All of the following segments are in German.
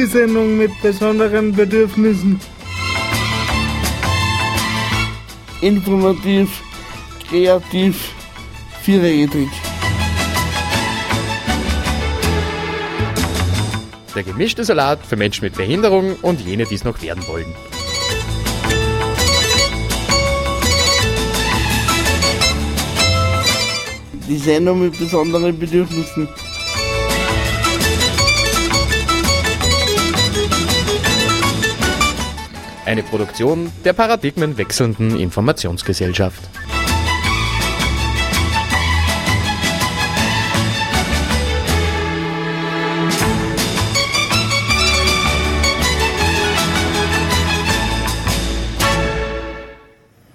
die Sendung mit besonderen Bedürfnissen. Informativ, kreativ, vierrädrig. Der gemischte Salat für Menschen mit Behinderung und jene, die es noch werden wollen. Die Sendung mit besonderen Bedürfnissen. Eine Produktion der paradigmenwechselnden Informationsgesellschaft.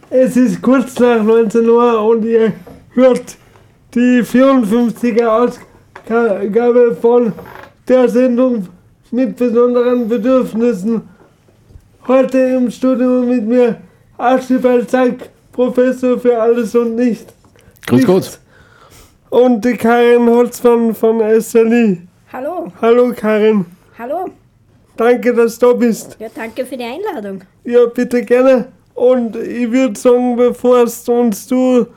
Es ist kurz nach 19 Uhr und ihr hört die 54er Ausgabe von der Sendung mit besonderen Bedürfnissen. Heute im Studio mit mir Archibald Zack, Professor für alles und nichts. Grüß Gott. Und die Karin Holzmann von SLI. Hallo, Hallo Karin, hallo. danke, dass du da bist. Ja, danke für die Einladung. Ja, bitte gerne. Und ich würde sagen, bevor es uns du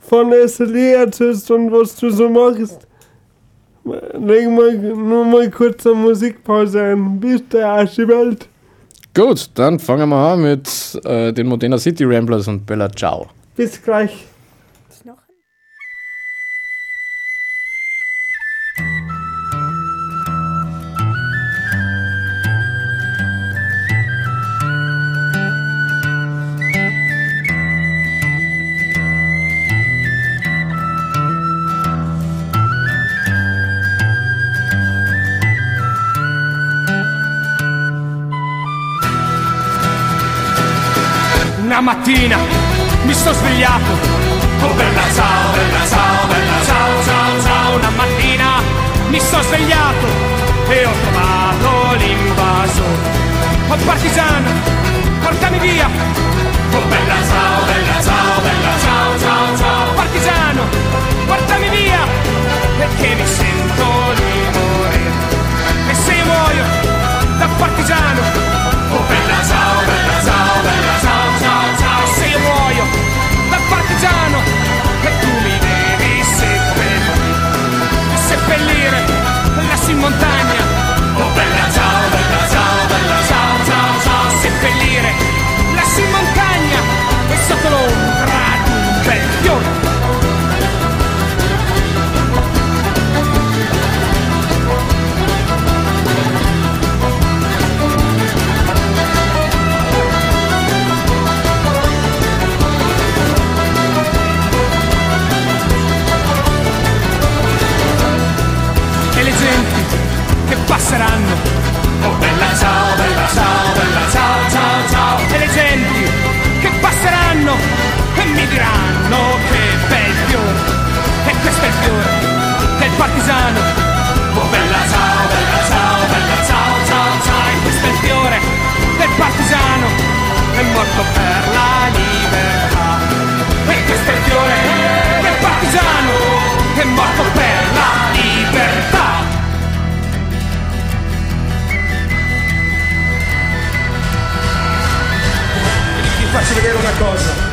von SLE erzählst und was du so machst, legen wir nur mal kurz eine Musikpause ein. Bitte, Archibald. Gut, dann fangen wir an mit äh, den Modena City Ramblers und Bella Ciao. Bis gleich. Una mattina mi sto svegliato. Oh bella ciao, bella ciao, bella ciao, ciao, ciao. Una mattina mi sto svegliato e ho trovato l'invaso. Oh partigiano, portami via. Oh bella ciao, bella ciao, bella ciao, ciao, ciao. Partigiano, portami via. Perché mi sento di morire. E se io muoio da partigiano. solo un bel fiore. E le genti che passeranno diranno che bel fiore. E questo è il fiore del partigiano. Oh bella ciao, bella ciao, bella ciao, ciao, ciao. E questo è il fiore del partigiano. È morto per la libertà. E questo è il fiore del partigiano. È morto per la libertà. Faccio vedere una cosa.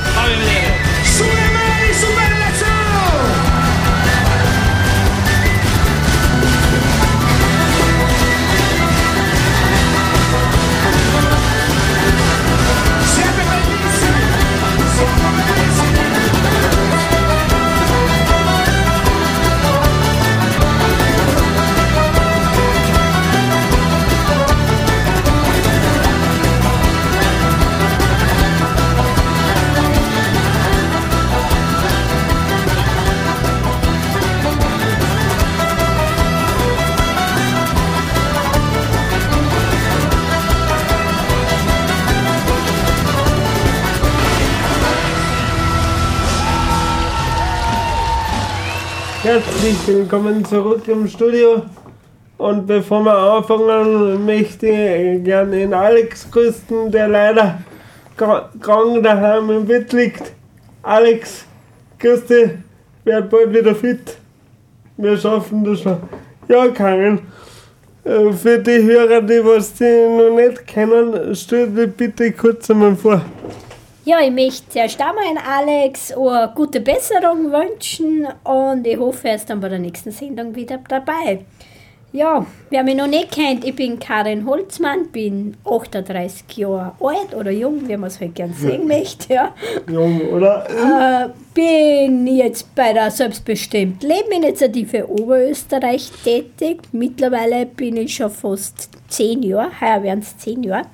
Herzlich willkommen zurück im Studio. Und bevor wir anfangen, möchte ich gerne den Alex grüßen, der leider krank daheim im Bett liegt. Alex, grüß dich, werd bald wieder fit. Wir schaffen das schon. Ja, Karin, Äh, Für die Hörer, die was die noch nicht kennen, stell dich bitte kurz einmal vor. Ja, ich möchte zuerst einmal an Alex eine gute Besserung wünschen und ich hoffe, er ist dann bei der nächsten Sendung wieder dabei. Ja, wer mich noch nicht kennt, ich bin Karin Holzmann, bin 38 Jahre alt oder jung, wie man es halt gern sehen möchte. Ja. Jung, oder? Äh, bin jetzt bei der Selbstbestimmt Leben Initiative Oberösterreich tätig. Mittlerweile bin ich schon fast zehn Jahre, heuer werden es zehn Jahre,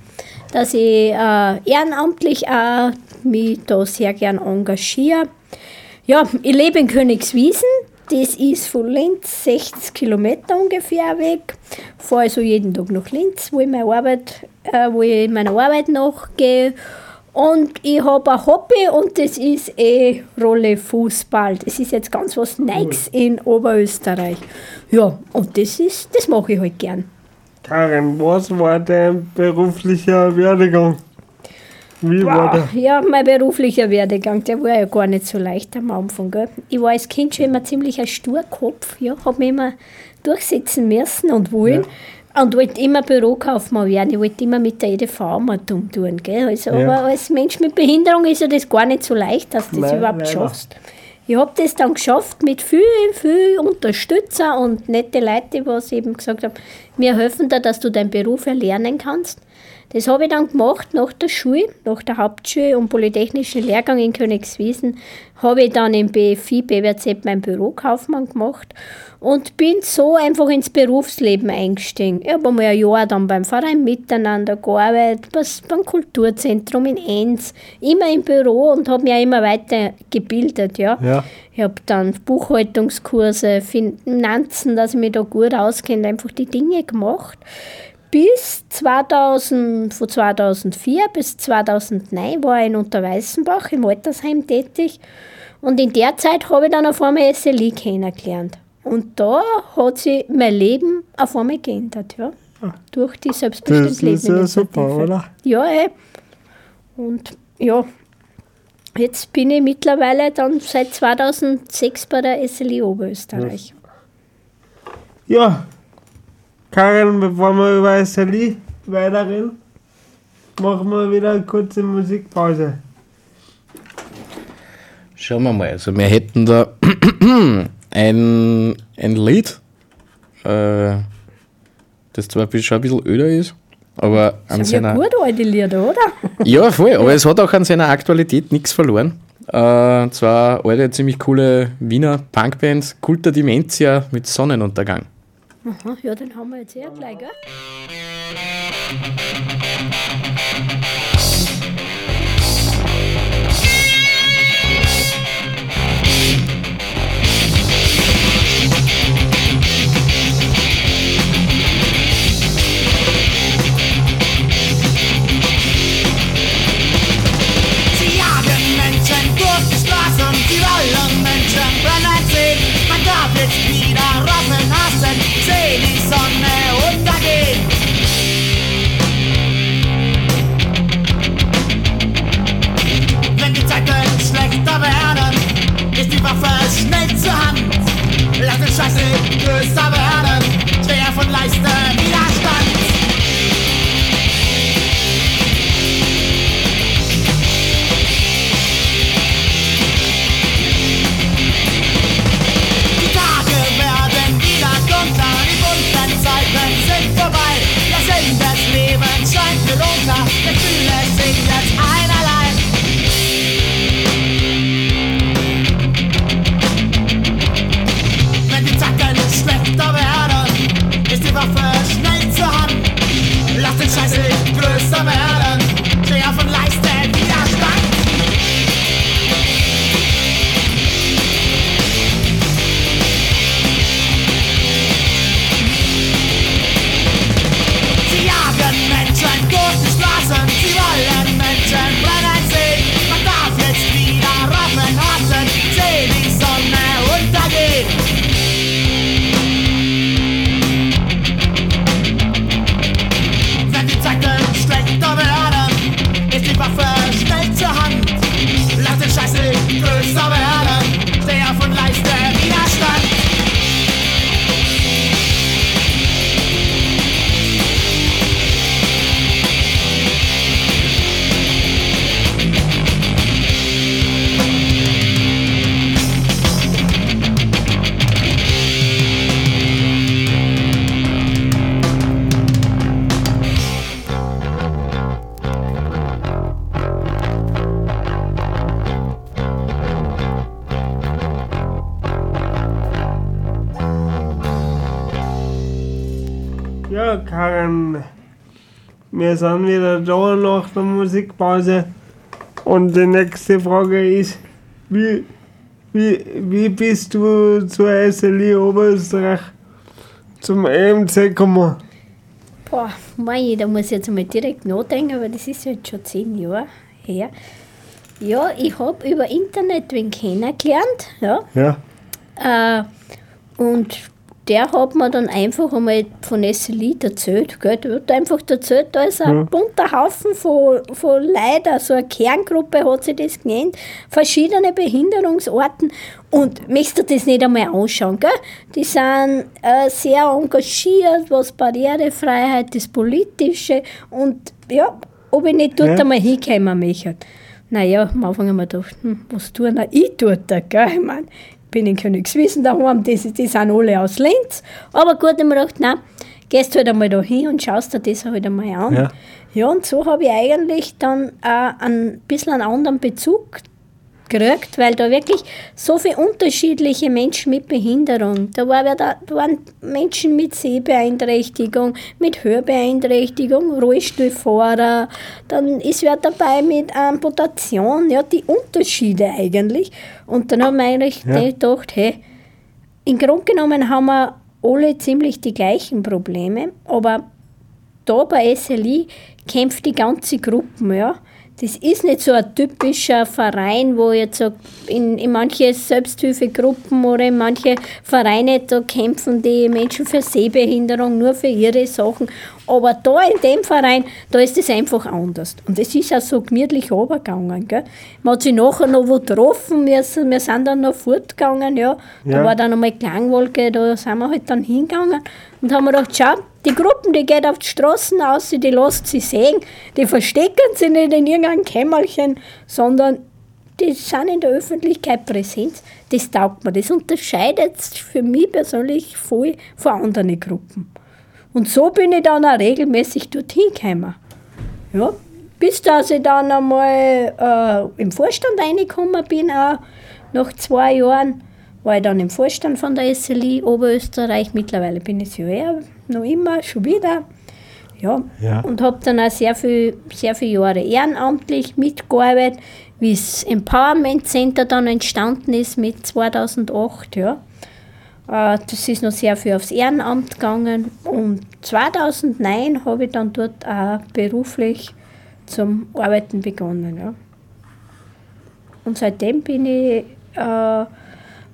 dass ich äh, ehrenamtlich auch mich da sehr gern engagiere. Ja, ich lebe in Königswiesen. Das ist von Linz 60 Kilometer ungefähr weg. Fahre also jeden Tag nach Linz, wo ich meine Arbeit, äh, wo ich meiner Arbeit nachgehe. Und ich habe ein Hobby und das ist eh Rolle Fußball. Das ist jetzt ganz was Neues in Oberösterreich. Ja, und das ist, das mache ich halt gern. Karin, was war dein beruflicher Werdegang? Wie war Boah, der? ja, mein beruflicher Werdegang, der war ja gar nicht so leicht am Anfang. Gell? Ich war als Kind schon immer ziemlich ein Sturkopf, ja, habe mich immer durchsetzen müssen und wollen. Und wollte immer Bürokaufmann werden. Ich wollte immer mit der EDV mal tun. Gell? Also, Ja. Aber als Mensch mit Behinderung ist ja das gar nicht so leicht, dass du das Nein, überhaupt leider. schaffst. Ich habe das dann geschafft mit viel, viel Unterstützer und nette Leute, die eben gesagt haben, wir helfen dir, dass du deinen Beruf erlernen kannst. Das habe ich dann gemacht nach der Schule, nach der Hauptschule und Polytechnischen Lehrgang in Königswiesen, habe ich dann im BFI BWZ meinen Bürokaufmann gemacht und bin so einfach ins Berufsleben eingestiegen. Ich habe einmal ein Jahr dann beim Verein Miteinander gearbeitet, was- beim Kulturzentrum in Enns, immer im Büro und habe mich auch immer weiter gebildet. Ja. Ja. Ich habe dann Buchhaltungskurse, Finanzen, dass ich mich da gut auskenne, einfach die Dinge gemacht. Bis 2000, von 2004 bis 2009 war ich in Unterweißenbach im Altersheim tätig. Und in der Zeit habe ich dann auf einmal SLI kennengelernt. Und da hat sich mein Leben auf einmal geändert, ja. Durch die Das selbstbestimmte ist ja super, oder? Ja, eh. Und ja, jetzt bin ich mittlerweile dann seit 2006 bei der SLI Oberösterreich. Ja, Karin, bevor wir über SLI weiterreden, machen wir wieder eine kurze Musikpause. Schauen wir mal. Also wir hätten da ein, ein Lied, äh, das zwar schon ein bisschen öder ist, aber an ja seiner. gut alte Lieder, oder? Ja, voll, aber es hat auch an seiner Aktualität nichts verloren. Äh, und zwar alte, ziemlich coole Wiener Punkband, Kulta Dementia mit Sonnenuntergang. Aha, ja, den haben wir jetzt eh gleich, gell? Sie jagen Menschen durch die Straßen, sie wollen. Jetzt wieder Rassen hassen, seh die Sonne untergehen. Wenn die Zeiten schlechter werden, ist die Waffe schnell zur Hand. Lass den Scheiße größer werden, schwer von leisten Widerstand. not wir sind wieder da nach der Musikpause. Und die nächste Frage ist, wie, wie, wie bist du zur SLI Oberösterreich zum EMC gekommen? Boah, mei, da muss ich jetzt mal direkt nachdenken, weil das ist jetzt schon zehn Jahre her. Ja, ich habe über Internet wen kennengelernt, ja. Ja. Äh, und der hat mir dann einfach einmal von SLI erzählt. Gell? Der hat einfach erzählt, da ist ein Ja. bunter Haufen von, von Leuten, also eine Kerngruppe hat sie das genannt, verschiedene Behinderungsarten. Und möchtest du das nicht einmal anschauen? Gell? Die sind äh, sehr engagiert, was Barrierefreiheit, das Politische und ja, ob ich nicht dort Ja. einmal hinkommen möchte. Naja, am Anfang haben wir gedacht, hm, was tun ich dort? Gell? Ich mein, ich bin in Königswiesen daheim, die, die sind alle aus Linz. Aber gut, ich mir gedacht, nein, gehst halt einmal da hin und schaust dir das halt einmal an. Ja. Ja, und so habe ich eigentlich dann auch ein bisschen einen anderen Bezug gekriegt, weil da wirklich so viele unterschiedliche Menschen mit Behinderung, da, war, da waren Menschen mit Sehbeeinträchtigung, mit Hörbeeinträchtigung, Rollstuhlfahrer, dann ist wer dabei mit Amputation, ja, die Unterschiede eigentlich. Und dann haben wir eigentlich Ja. gedacht, hey, im Grunde genommen haben wir alle ziemlich die gleichen Probleme, aber da bei SLI kämpft die ganze Gruppe, ja. Das ist nicht so ein typischer Verein, wo jetzt so in, in manche Selbsthilfegruppen oder in manche Vereine, da kämpfen die Menschen für Sehbehinderung nur für ihre Sachen. Aber da in dem Verein, da ist es einfach anders. Und es ist auch so gemütlich runtergegangen. Gell? Man hat sich nachher noch wo getroffen, wir, sind- wir sind dann noch fortgegangen. Ja. Da Ja. war dann einmal Klangwolke, da sind wir halt dann hingegangen und haben gedacht, schau, die Gruppen, die geht auf die Straßen aus, die lässt sie sehen, die verstecken sie nicht in irgendeinem Kämmerchen, sondern die sind in der Öffentlichkeit präsent. Das taugt mir. Das unterscheidet für mich persönlich voll von anderen Gruppen. Und so bin ich dann auch regelmäßig dorthin gekommen. Ja, bis dass ich dann einmal äh, im Vorstand reingekommen bin, auch nach zwei Jahren, war ich dann im Vorstand von der SLI Oberösterreich. Mittlerweile bin ich ja eh noch immer, schon wieder. Ja, Ja. und habe dann auch sehr, viel, sehr viele Jahre ehrenamtlich mitgearbeitet, wie das Empowerment Center dann entstanden ist mit 2008. Ja. Äh, Das ist noch sehr viel aufs Ehrenamt gegangen. Und 2009 habe ich dann dort auch beruflich zum Arbeiten begonnen. Ja. Und seitdem bin ich äh,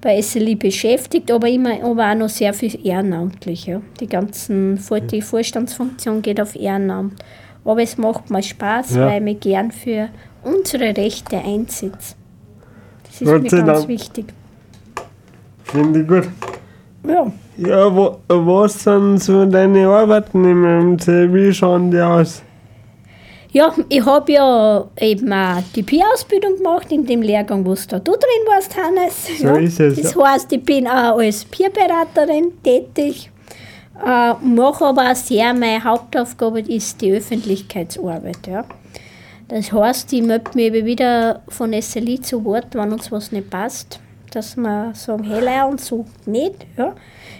bei SLI beschäftigt, aber immer aber auch noch sehr viel ehrenamtlich. Ja. Die ganzen die Vorstandsfunktion geht auf Ehrenamt. Aber es macht mir Spaß, Ja. weil ich mich gern für unsere Rechte einsetze. Das ist Gott mir ganz Dank. wichtig. Finde ich gut. Ja. Ja, wo, was sind so deine Arbeiten im MC? Wie schauen die aus? Ja, ich habe ja eben auch die Peer-Ausbildung gemacht in dem Lehrgang, wo da du drin warst, Hannes. So ja. ist es, Das ja. heißt, ich bin auch als Peerberaterin tätig, äh, mache aber auch sehr, meine Hauptaufgabe ist die Öffentlichkeitsarbeit. Ja. Das heißt, ich möchte mich eben wieder von SLI zu Wort, wenn uns was nicht passt, dass wir sagen, hey, und so nicht. Ja.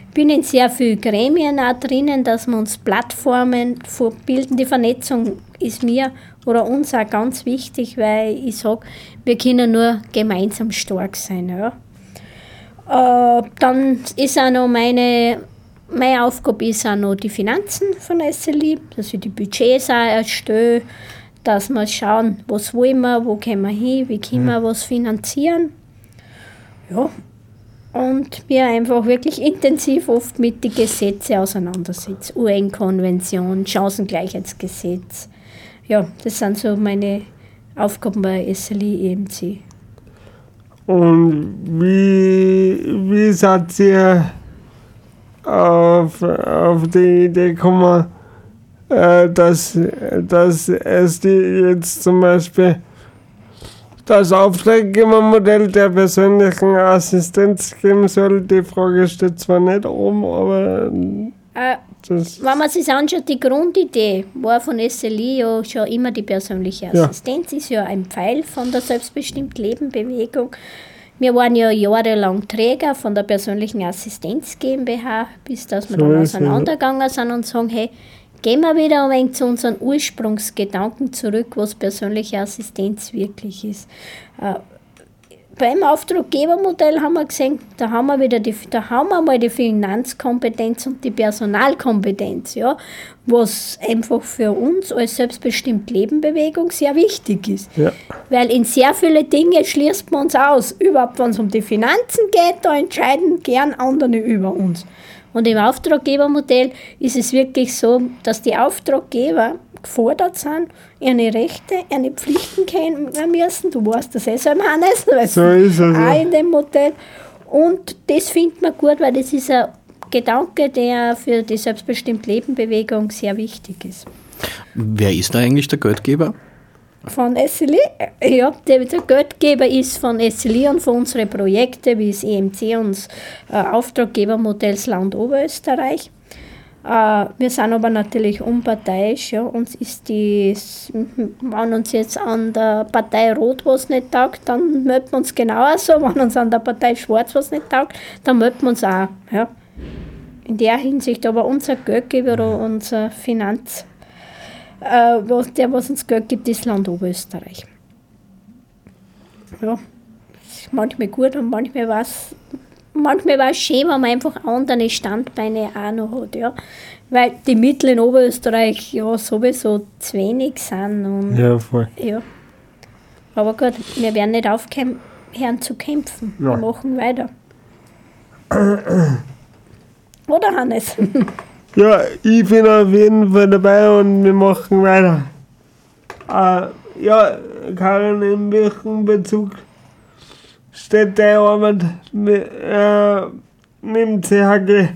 Ich bin in sehr vielen Gremien auch drinnen, dass wir uns Plattformen bilden. Die Vernetzung ist mir oder uns auch ganz wichtig, weil ich sage, wir können nur gemeinsam stark sein. Ja. Äh, dann ist auch noch meine, meine Aufgabe ist auch noch die Finanzen von SLI, dass ich die Budgets auch erstelle, dass wir schauen, was wollen wir, wo können wir hin, wie können wir was finanzieren. Ja, und mir einfach wirklich intensiv oft mit den Gesetzen auseinandersetzen. UN-Konvention, Chancengleichheitsgesetz. Ja, das sind so meine Aufgaben bei SLI EMC. Und wie, wie seid ihr auf, auf die Idee gekommen, äh, dass, dass es jetzt zum Beispiel das Auftraggebermodell der persönlichen Assistenz geben soll? Die Frage steht zwar nicht oben, aber Äh, das. Wenn man sich anschaut, die Grundidee war von SLI ja schon immer die persönliche Ja. Assistenz, ist ja ein Pfeil von der selbstbestimmt Leben Bewegung. Wir waren ja jahrelang Träger von der persönlichen Assistenz GmbH, bis dass wir So dann ja. auseinandergegangen sind und sagen, hey, gehen wir wieder ein wenig zu unseren Ursprungsgedanken zurück, was persönliche Assistenz wirklich ist. Äh, beim Auftraggebermodell haben wir gesehen, da haben wir wieder die, da haben wir mal die Finanzkompetenz und die Personalkompetenz, ja, was einfach für uns als selbstbestimmt Lebenbewegung sehr wichtig ist. Ja. Weil in sehr viele Dinge schließt man uns aus. Überhaupt, wenn es um die Finanzen geht, da entscheiden gern andere über uns. Und im Auftraggebermodell ist es wirklich so, dass die Auftraggeber gefordert sind, ihre Rechte, ihre Pflichten kennen müssen. Du weißt das eh so, Hannes, weil So ist es, auch ja. in dem Modell. Und das findet man gut, weil das ist ein Gedanke, der für die selbstbestimmt Leben-Bewegung sehr wichtig ist. Wer ist da eigentlich der Geldgeber? Von SLI? Ja, der, Geldgeber ist von SLI und von unseren Projekten wie das EMC und äh, Auftraggebermodells Land Oberösterreich. Äh, wir sind aber natürlich unparteiisch. Ja. Uns ist die, wenn uns jetzt an der Partei Rot was nicht taugt, dann melden wir uns genauso. Wenn uns an der Partei Schwarz was nicht taugt, dann melden wir uns auch. Ja. In der Hinsicht, aber unser Geldgeber unser Finanz, äh, was, der, was uns Geld gibt, ist Land Oberösterreich. Ja, manchmal gut und manchmal war es manchmal war es schön, wenn man einfach andere Standbeine auch noch hat. Ja. Weil die Mittel in Oberösterreich ja sowieso zu wenig sind. Und, Ja, voll. ja. Aber gut, wir werden nicht aufhören zu kämpfen. Wir Ja. machen weiter. Oder Hannes? Ja, ich bin auf jeden Fall dabei und wir machen weiter. Äh, ja, Karin, in welchem Bezug steht deine Arbeit mit, äh, mit dem CHG?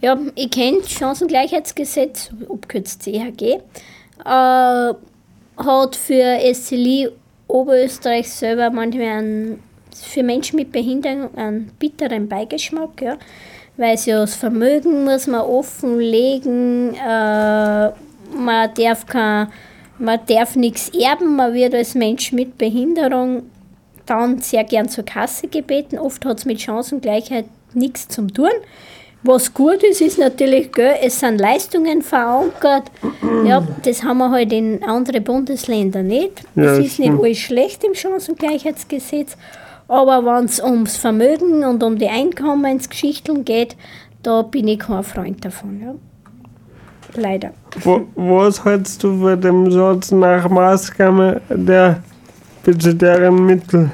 Ja, ich kenne das Chancengleichheitsgesetz, abkürzt CHG, äh, hat für SCLI Oberösterreich selber manchmal einen, für Menschen mit Behinderung einen bitteren Beigeschmack, ja, weil ja das Vermögen muss man offenlegen, äh, man darf kein, man darf nichts erben, man wird als Mensch mit Behinderung dann sehr gern zur Kasse gebeten. Oft hat es mit Chancengleichheit nichts zu tun. Was gut ist, ist natürlich, gell, es sind Leistungen verankert. Ja, das haben wir halt in anderen Bundesländern nicht. Ja, Es das ist nicht alles schlecht im Chancengleichheitsgesetz. Aber wenn es ums Vermögen und um die Einkommensgeschichten geht, da bin ich kein Freund davon. Ja. Leider. Wo, was hältst du von dem Satz nach Maßgabe der budgetären Mittel?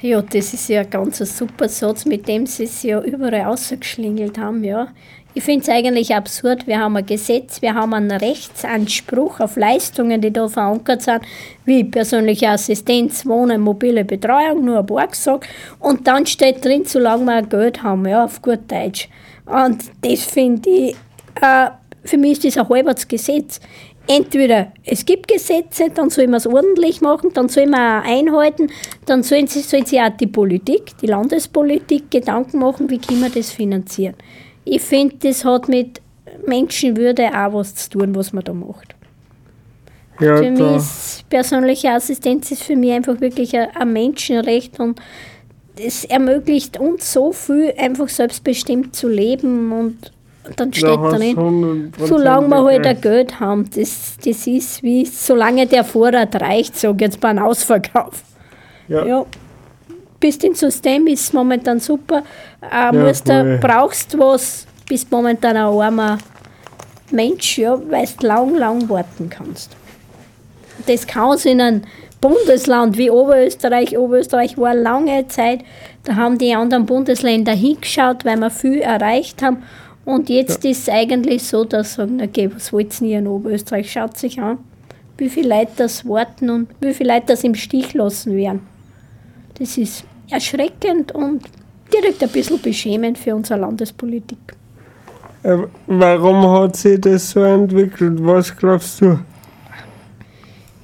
Ja, das ist ja ein ganz ein super Satz, mit dem sie es ja überall ausgeschlingelt haben. Ja. Ich finde es eigentlich absurd. Wir haben ein Gesetz, wir haben einen Rechtsanspruch auf Leistungen, die da verankert sind, wie persönliche Assistenz, Wohnen, mobile Betreuung, nur ein paar gesagt. Und dann steht drin, solange wir Geld haben, ja, auf gut Deutsch. Und das finde ich, äh, für mich ist das ein halbes Gesetz. Entweder es gibt Gesetze, dann soll man es ordentlich machen, dann soll man auch einhalten, dann sollen sie, soll sich auch die Politik, die Landespolitik Gedanken machen, wie können wir das finanzieren. Ich finde, das hat mit Menschenwürde auch was zu tun, was man da macht. Ja, Für mich ist persönliche Assistenz ist für mich einfach wirklich ein, ein Menschenrecht und es ermöglicht uns so viel, einfach selbstbestimmt zu leben und dann steht da 100% solange wir halt ein. Geld haben, das, das ist wie, solange der Vorrat reicht, sag ich jetzt beim Ausverkauf. Ja. Ja. Bist im System, ist momentan super. Äh, musst voll. du, brauchst was, bist momentan ein armer Mensch, ja, weil du lang, lang warten kannst. Das kann es in einem Bundesland wie Oberösterreich. Oberösterreich war lange Zeit, da haben die anderen Bundesländer hingeschaut, weil wir viel erreicht haben. Und jetzt ist es eigentlich so, dass sagen, okay, was wollt ihr in Oberösterreich? Schaut sich an, wie viele Leute das warten und wie viele Leute das im Stich lassen werden. Das ist erschreckend und direkt ein bisschen beschämend für unsere Landespolitik. Äh, Warum hat sich das so entwickelt? Was glaubst du?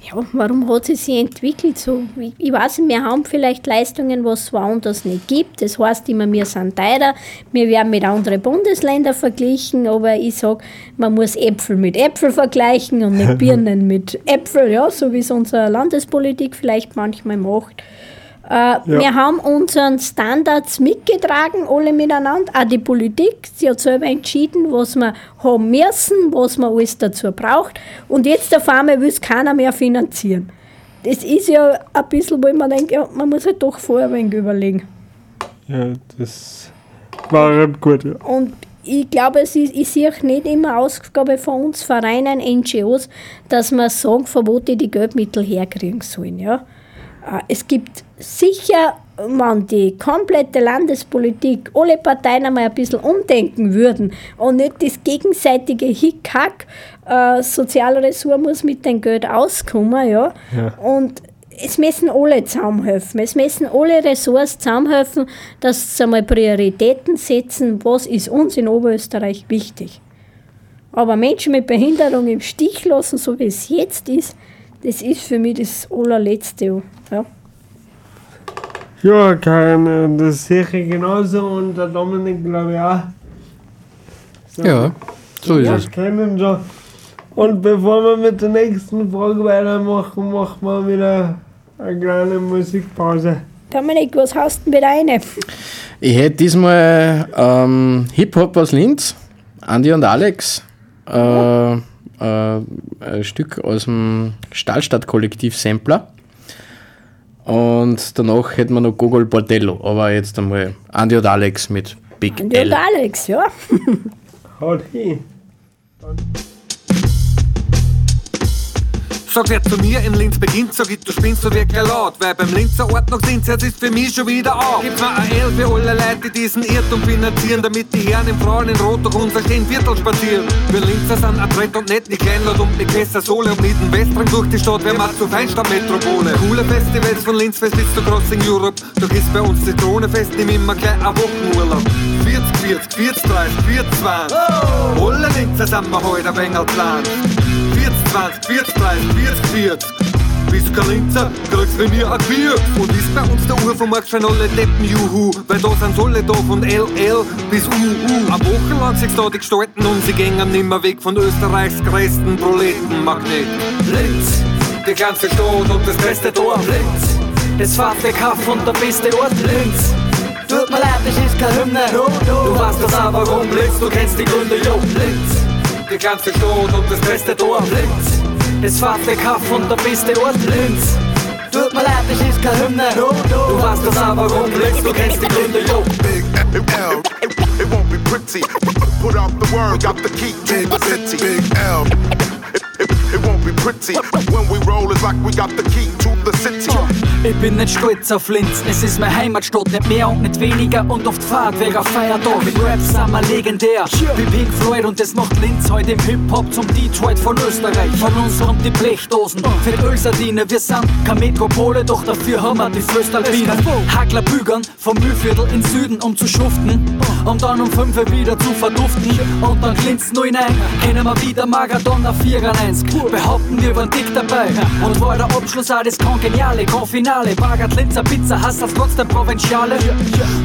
Ja, warum hat sie sich entwickelt so? Ich, weiß nicht, wir haben vielleicht Leistungen, was es woanders nicht gibt. Das heißt immer, wir sind teurer, wir werden mit anderen Bundesländern verglichen, aber ich sage, man muss Äpfel mit Äpfel vergleichen und nicht Birnen mit Äpfel, ja, so wie es unsere Landespolitik vielleicht manchmal macht. Äh, Wir haben unseren Standards mitgetragen, alle miteinander, auch die Politik. Sie hat selber entschieden, was wir haben müssen, was man alles dazu braucht. Und jetzt auf einmal will es keiner mehr finanzieren. Das ist ja ein bisschen, wo ich mir denke, ja, man muss halt doch vorher ein wenig überlegen. Ja, das war gut, ja. Und ich glaube, es ist, ich sehe nicht immer Ausgabe von uns Vereinen, NGOs, dass wir sagen, von wo die die Geldmittel herkriegen sollen. Ja? Äh, Es gibt sicher, wenn die komplette Landespolitik, alle Parteien einmal ein bisschen umdenken würden und nicht das gegenseitige Hickhack, äh, soziale Ressort muss mit dem Geld auskommen, ja. Ja. Und es müssen alle zusammenhelfen. Es müssen alle Ressorts zusammenhelfen, dass sie einmal Prioritäten setzen, was ist uns in Oberösterreich wichtig. Aber Menschen mit Behinderung im Stich lassen, so wie es jetzt ist, das ist für mich das allerletzte. Ja. Ja, äh, das sehe ich genauso und der Dominik glaube ich auch. So, Ja, so ist Wir es. kennen schon. Und bevor wir mit der nächsten Frage weitermachen, machen wir wieder eine kleine Musikpause. Dominik, was hast du denn wieder eine? Ich hätte diesmal ähm, Hip-Hop aus Linz, Andi und Alex, äh, äh, ein Stück aus dem Stahlstadt-Kollektiv Sampler. Und danach hätten wir noch Gogol Bordello, aber jetzt einmal Andi und Alex mit Big Und L. Alex, ja. Haut hin. Sag wer zu mir in Linz beginnt, sag ich, du spinnst so wirklich laut. Weil beim Linzer Ordnungsdienst ist für mich schon wieder auf. Gib mir ein L für alle Leute, die diesen Irrtum finanzieren, damit die Herren im Frauen in Rot durch unser Steinviertel spazieren. Wir Linzer sind adrett und nett, nicht kleinlaut und mit Messer Sohle und mit dem Westrang durch die Stadt, wer macht zu Feinstadt-Metropole. Coole Festivals von Linzfest bis zu Crossing Europe, doch ist bei uns das Kronefest nicht immer gleich ein Wochenurlaub. 40, 40, 40, 30, 40, 20. Alle Linzer sind wir heute ein wenig plan. 40, 20, 40, 30, 40, 40. Bist kein Linzer, kriegst von mir ein Bier. Und ist bei uns der Urvermarkt schon alle Deppen, juhu. Weil da sind alle da von LL bis UU. Eine Woche lang sich da die gestalten und sie gängen nimmer weg von Österreichs größten Proletenmagnet. Linz, die ganze Stadt und das beste Dorf. Linz, das Fahrtweghaft und der beste Ort. Linz, tut mir leid, das ist keine Hymne. Du weißt das aber, warum Linz, du kennst die Gründe, jo. Linz, ganze Stadt und das beste Dorf. Linz, das Fahrtweghaft und der beste Ort. Linz, tut mir leid, ist keine Hymne. Du weißt das aber, Linz, du kennst die Gründe, jo. Big L. It won't be pretty. Put out the word, got the key to the city. Big L. pretty. When we roll, it's like we got the key to the city. Ich bin nicht stolz auf Linz, es ist meine Heimatstadt, nicht mehr und nicht weniger und oft Fahrtweg auf Feiertag. Mit Rap sind wir legendär, wie Pink Floyd und das macht Linz heute im Hip-Hop zum Detroit von Österreich. Von uns kommt die Blechdosen, für die Ölsardine, wir sind keine Metropole, doch dafür haben wir die Föstalpine. Hackler bügern vom Mühlviertel in Süden, um zu schuften und dann um 5 Uhr wieder zu verduften. Und dann glänzt nur hinein, kennen wir wieder Maradona 94. Behaupten wir waren dick dabei und war der Abschluss auch das Kongeniale, Konfinale. Bagert Linzer Pizza, hast das trotzdem Provinziale.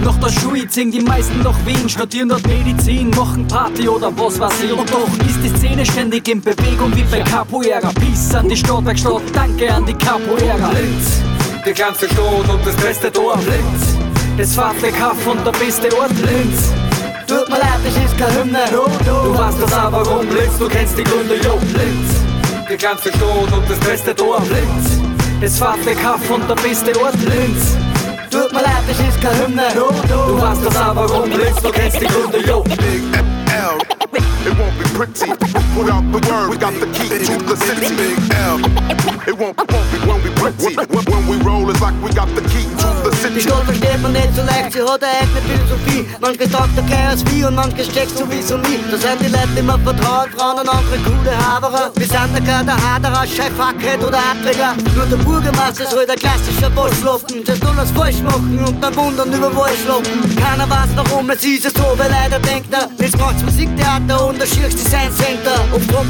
Nach der Schule ziehen die meisten nach Wien, studieren dort Medizin, machen Party oder was weiß ich. Und doch ist die Szene ständig in Bewegung wie bei Capoeira. Peace an die Stadtwerkstatt, danke an die Capoeira. Linz, die ganze Stadt und das beste Dorf. Linz, Das Fahrtweghaft und der beste Ort Linz. tut mir leid, das ist keine Hymne. Du weißt das aber, warum Linz, du kennst die Gründe, jo. Linz, die ganze Stadt und das beste Dorf. Linz, Das Fahrtweghaft und der beste Ort Linz. tut mir leid, das ist keine Hymne. Du weißt das aber, warum Linz, du kennst die Gründe, jo. It won't be pretty. Put out the word, we got the key to the city. Big L. It won't, won't be, won't be pretty. When, when we roll, it's like we got the key to the Die city. Stadt versteht man nicht so leicht, sie hat eine eigene Philosophie. Manche sagt der Chaos wie und manche steckt sowieso nie. Da sind die Leute immer vertraut, Frauen und andere coole Haberer. Wir sind der Haderer, Schei Fuckhead oder Abträger. Nur der Bürgermeister ist halt ein klassischer Bosslocken. Das tun alles falsch machen und dann wundern über Wahlschlappen. Keiner weiß warum, es ist ja so, weil leider denkt er, jetzt macht's Musiktheater und der Design Center.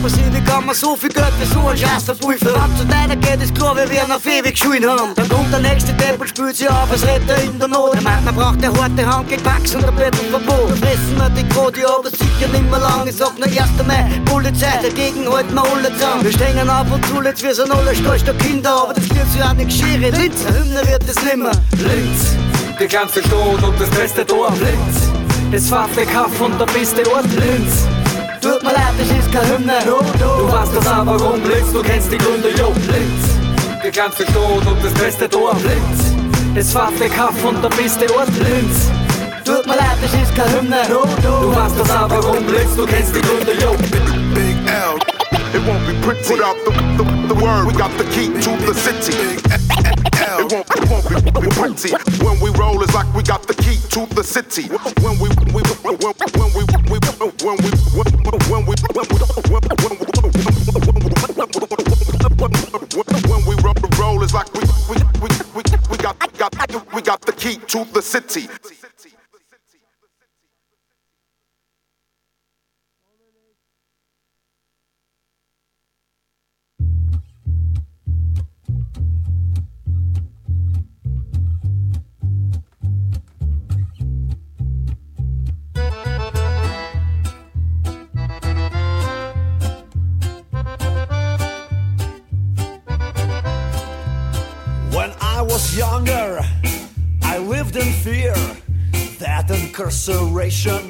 Sich, wie kann man so viel Geld für so einen Scheiß verpulvern? Wenn so weitergeht, ist klar, wir werden auf ewig Schulen haben. Dann kommt der nächste und spült sich auf als Retter in der Not. Der Mann, man braucht eine harte Hand gegen Wachs und ein bisschen Verbot. Fressen wir die Quote, aber sicher nicht mehr lang. Ich sag nur 1. Mai, Polizei, dagegen halten wir alle zusammen. Wir stehen auf und zu, jetzt wir sind alle stolz der Kinder, aber das wird sich auch nicht geschehen. Linz, eine Hymne wird es nimmer. Linz, die kleinste Stadt und das beste Dorf. Linz, das Pfaffe und der beste Ort. Linz, Tut mir leid, das ist keine Hymne. du weißt das auch warum. Linz, du kennst die Gründe, jo. Linz, die kleinste Stadt und das beste Dorf. Linz, das Pfaffe und der beste Ort. Linz, Tut mir leid, das ist keine Hymne. du weißt das auch warum. Linz, du kennst die Gründe, jo. Big L. It won't be pretty. Put out the, the, the word. We got the key to the city. It won't, it won't be pretty. When we roll, it's like we got the key to the city. When we we when, when we we when we to situation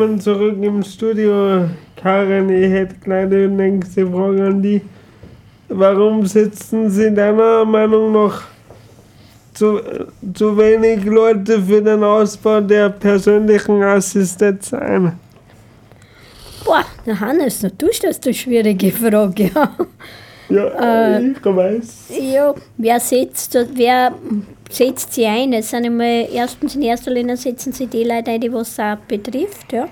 willkommen zurück im Studio. Karin, ich hätte gleich die nächste Frage an dich. Warum sitzen Sie deiner Meinung nach zu, zu wenig Leute für den Ausbau der persönlichen Assistenz ein? Boah, Hannes, du stellst eine schwierige Frage. Ja, Ja, Äh, ich weiß. ja wer setzt, wer setzt sie ein? Es sind einmal erstens in erster Linie setzen sie die Leute ein, die was es auch betrifft. Ja.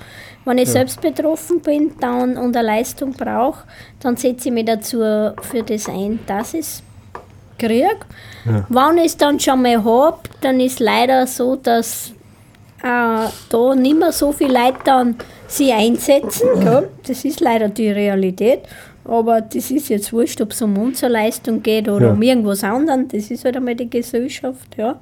Wenn ich selbst betroffen bin dann, und eine Leistung brauche, dann setze ich mich dazu für das ein, dass ich es kriege. Wenn ich es dann schon mal habe, dann ist leider so, dass äh, da nicht mehr so viele Leute dann sie einsetzen. Gell? Das ist leider die Realität. Aber das ist jetzt wurscht, ob es um unsere Leistung geht oder Ja. um irgendwas anderes. Das ist halt einmal die Gesellschaft. Ja.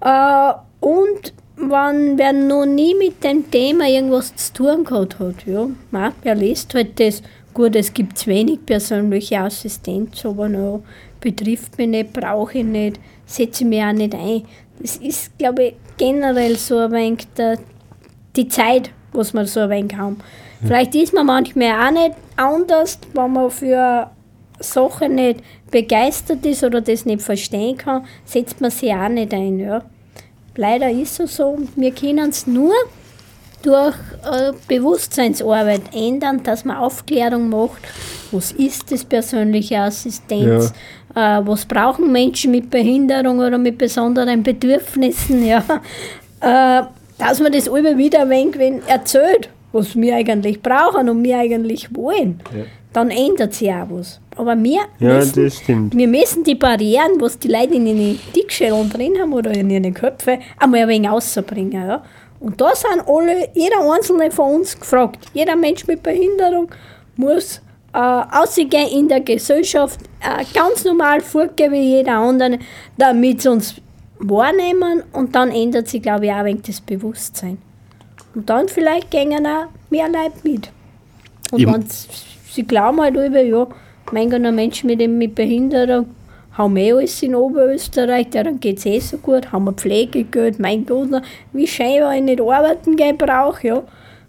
Äh, und wenn wer noch nie mit dem Thema irgendwas zu tun gehabt hat, ja, mei, wer liest halt das. Gut, es gibt wenig persönliche Assistenz, aber noch betrifft mich nicht, brauche ich nicht, setze ich mich auch nicht ein. Das ist, glaube ich, generell so ein wenig der, die Zeit, was man so ein wenig haben. Vielleicht ist man manchmal auch nicht anders, wenn man für Sachen nicht begeistert ist oder das nicht verstehen kann, setzt man sich auch nicht ein. Ja. Leider ist es so. Wir können es nur durch äh, Bewusstseinsarbeit ändern, dass man Aufklärung macht. Was ist das persönliche Assistenz? Äh, was brauchen Menschen mit Behinderung oder mit besonderen Bedürfnissen? Ja. Äh, dass man das immer wieder ein wenig erzählt, was wir eigentlich brauchen und wir eigentlich wollen. Dann ändert sich auch was. Aber wir Ja, müssen wir müssen die Barrieren, was die Leute in ihren Dickschädeln drin haben oder in ihren Köpfen, einmal ein wenig rauszubringen. Ja? Und da sind alle, jeder Einzelne von uns gefragt. Jeder Mensch mit Behinderung muss äh, ausgehen in der Gesellschaft, äh, ganz normal vorgehen wie jeder andere, damit sie uns wahrnehmen und dann ändert sich, glaube ich, auch ein wenig das Bewusstsein. Und dann vielleicht gehen auch mehr Leute mit. Und Ich- wenn sie glauben halt über, ja, mein Gott, ein Mensch mit, dem- mit Behinderung, haben wir alles in Oberösterreich, ja, dann geht es eh so gut, haben wir Pflegegeld, mein Gott, wie schön, wenn ich nicht arbeiten gehen brauche, ja.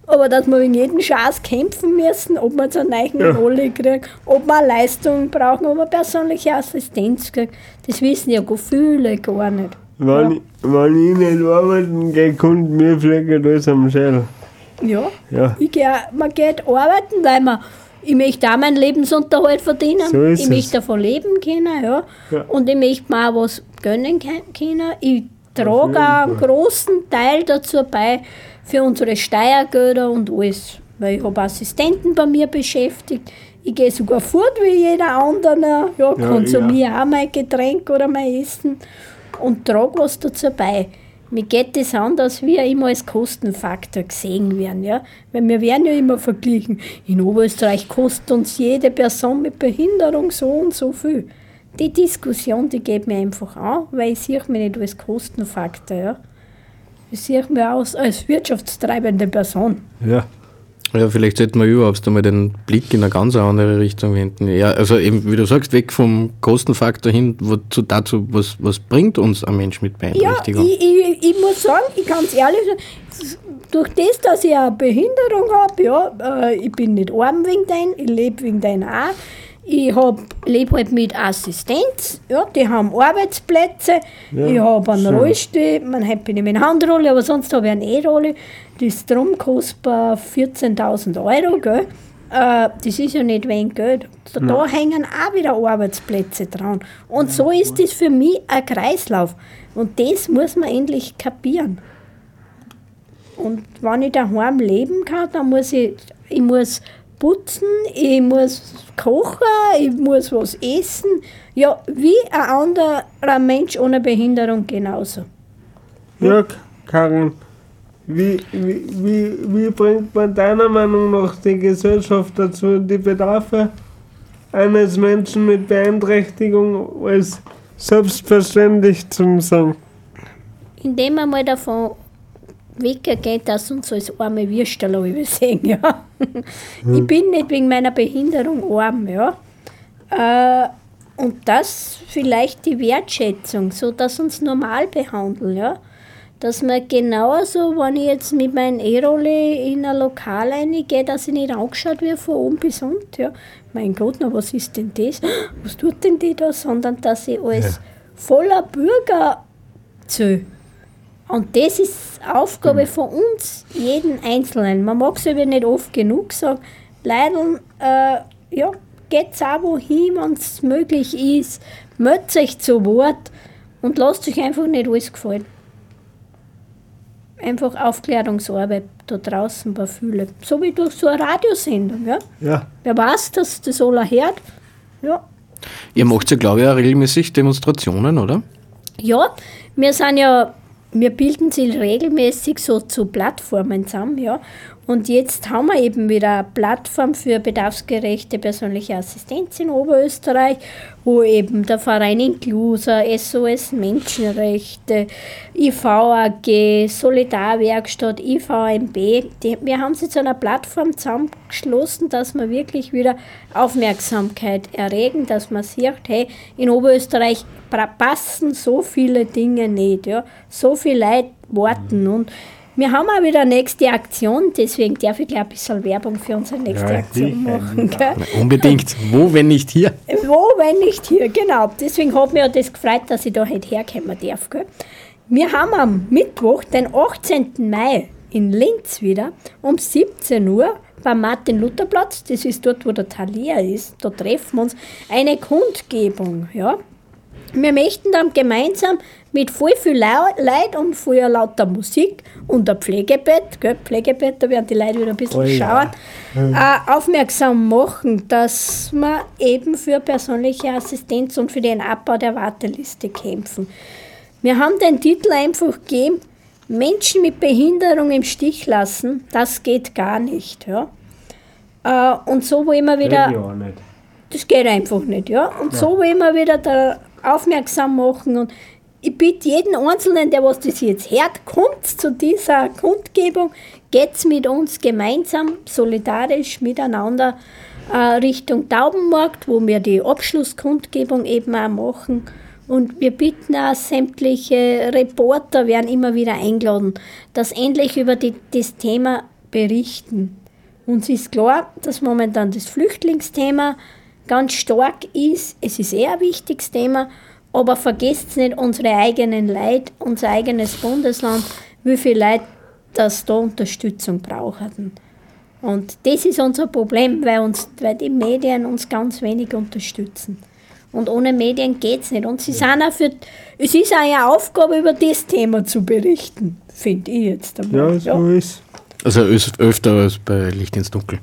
Aber dass wir wegen jedem Schatz kämpfen müssen, ob wir jetzt eine neue Rolle kriegen, ob wir eine Leistung brauchen, ob wir persönliche Assistenz kriegen, das wissen ja viele gar nicht. Wenn, ich- wenn ich nicht arbeiten gehe, kommt mir vielleicht alles am Schädel. Ja. Ja. Ich geh, man geht arbeiten, weil man, ich möchte auch meinen Lebensunterhalt verdienen. So ist ich es. möchte davon leben können, ja. Ja. Und ich möchte mir auch was gönnen können. Ich trage auch einen großen Teil dazu bei für unsere Steuergelder und alles. Weil ich habe Assistenten bei mir beschäftigt. Ich gehe sogar fort wie jeder andere. Ja, konsumiere auch mein Getränk oder mein Essen und trage was dazu bei. Mir geht das an, dass wir immer als Kostenfaktor gesehen werden. Ja? Weil wir werden ja immer verglichen. In Oberösterreich kostet uns jede Person mit Behinderung so und so viel. Die Diskussion, die geht mir einfach an, weil ich sehe mich nicht als Kostenfaktor. Ja? Ich sehe mich aus als wirtschaftstreibende Person. Ja. Ja, vielleicht sollten wir überhaupt einmal den Blick in eine ganz andere Richtung wenden. Ja, also eben, wie du sagst, weg vom Kostenfaktor hin wozu, dazu, was, was bringt uns ein Mensch mit Ja, Beeinträchtigung? ich, ich, ich muss sagen, ich kann es ehrlich sagen, durch das, dass ich eine Behinderung habe, ja, äh, ich bin nicht arm wegen dein, ich lebe wegen dein auch. Ich lebe halt mit Assistenz, ja, die haben Arbeitsplätze, ich habe einen schön. Rollstuhl, man hat bin ich mit Handrolle, aber sonst habe ich eine E-Rolle. Das Strom kostet bei 14.000 Euro, gell? Äh, das ist ja nicht wenig Geld. Da, da hängen auch wieder Arbeitsplätze dran. Und so ist das für mich ein Kreislauf. Und das muss man endlich kapieren. Und wenn ich daheim leben kann, dann muss ich, ich muss putzen, ich muss kochen, ich muss was essen. Ja, wie ein anderer Mensch ohne Behinderung genauso. Ja, Karin, wie, wie, wie, wie bringt man deiner Meinung nach die Gesellschaft dazu, die Bedarfe eines Menschen mit Beeinträchtigung als selbstverständlich zu sagen? Indem man mal davon weggeht, dass uns als arme Würstler alle sehen, ja. Ich bin nicht wegen meiner Behinderung arm, ja. Äh, und das vielleicht die Wertschätzung, so dass uns normal behandeln, ja. dass man genauso, wenn ich jetzt mit meinem E-Rolle in ein Lokal reingehe, dass ich nicht angeschaut werde von oben bis unten. Ja. Mein Gott, na, was ist denn das? Was tut denn die da? Sondern dass ich als voller Bürger zähle. Und das ist Aufgabe von uns, jeden Einzelnen. Man mag es aber nicht oft genug sagen. Leider, äh, ja, geht's auch wohin, wenn es möglich ist. Meldet euch zu Wort und lasst euch einfach nicht alles gefallen. Einfach Aufklärungsarbeit da draußen bei vielen. So wie durch so eine Radiosendung. Ja? Ja. Wer weiß, dass das alle hört. Ja. Ihr macht ja, glaube ich, auch regelmäßig Demonstrationen, oder? Ja, wir sind ja, wir bilden sie regelmäßig so zu Plattformen zusammen, ja. Und jetzt haben wir eben wieder eine Plattform für bedarfsgerechte persönliche Assistenz in Oberösterreich, wo eben der Verein Inklusa, SOS Menschenrechte, IVAG, Solidarwerkstatt, IVMB, die, wir haben sie zu einer Plattform zusammengeschlossen, dass wir wirklich wieder Aufmerksamkeit erregen, dass man sieht, hey, in Oberösterreich passen so viele Dinge nicht, ja. so viele Leute warten und wir haben auch wieder eine nächste Aktion, deswegen darf ich gleich ein bisschen Werbung für unsere nächste Ja, Aktion machen. Gell? Unbedingt. Wo, wenn nicht hier? Wo, wenn nicht hier, genau. Deswegen hat mich ja das gefreut, dass ich da heute herkommen darf. Gell? Wir haben am Mittwoch, den 18. Mai, in Linz wieder, um 17 Uhr beim Martin-Luther-Platz, das ist dort, wo der Thalia ist, da treffen wir uns, eine Kundgebung. Ja? Wir möchten dann gemeinsam mit voll viel Leid und voll lauter Musik und ein Pflegebett, gell? Pflegebett, da werden die Leute wieder ein bisschen Oh ja. schauen, äh, aufmerksam machen, dass wir eben für persönliche Assistenz und für den Abbau der Warteliste kämpfen. Wir haben den Titel einfach gegeben, Menschen mit Behinderung im Stich lassen, das geht gar nicht. Ja? Äh, und so wollen wir wieder Ja, das geht einfach nicht, ja. Und so wollen wir wieder da aufmerksam machen und ich bitte jeden Einzelnen, der was das jetzt hört, kommt zu dieser Kundgebung, geht's mit uns gemeinsam, solidarisch miteinander äh, Richtung Taubenmarkt, wo wir die Abschlusskundgebung eben auch machen. Und wir bitten auch sämtliche Reporter, werden immer wieder eingeladen, dass endlich über die, das Thema berichten. Uns ist klar, dass momentan das Flüchtlingsthema ganz stark ist. Es ist eher ein wichtiges Thema, aber vergesst nicht unsere eigenen Leute, unser eigenes Bundesland, wie viele Leute das da Unterstützung brauchen. Und das ist unser Problem, weil, uns, weil die Medien uns ganz wenig unterstützen. Und ohne Medien geht es nicht. Und sie sind auch für, es ist auch eine Aufgabe, über das Thema zu berichten, finde ich jetzt einmal. Ja, so ist Also öfter als bei Licht ins Dunkel.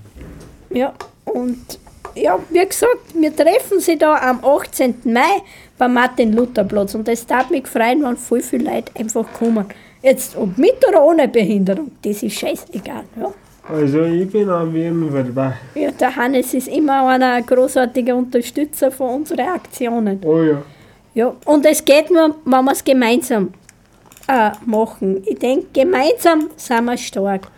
Ja, und ja, wie gesagt, wir treffen sie da am 18. Mai beim Martin-Luther-Platz und es darf mich freuen, wenn voll viele Leute einfach kommen. Jetzt, ob mit oder ohne Behinderung, das ist scheißegal. Ja. Also ich bin auf jeden Fall dabei. Ja, der Hannes ist immer einer großartiger Unterstützer von unseren Aktionen. Oh ja. Ja, und es geht nur, wenn wir es gemeinsam äh, machen. Ich denke, gemeinsam sind wir stark.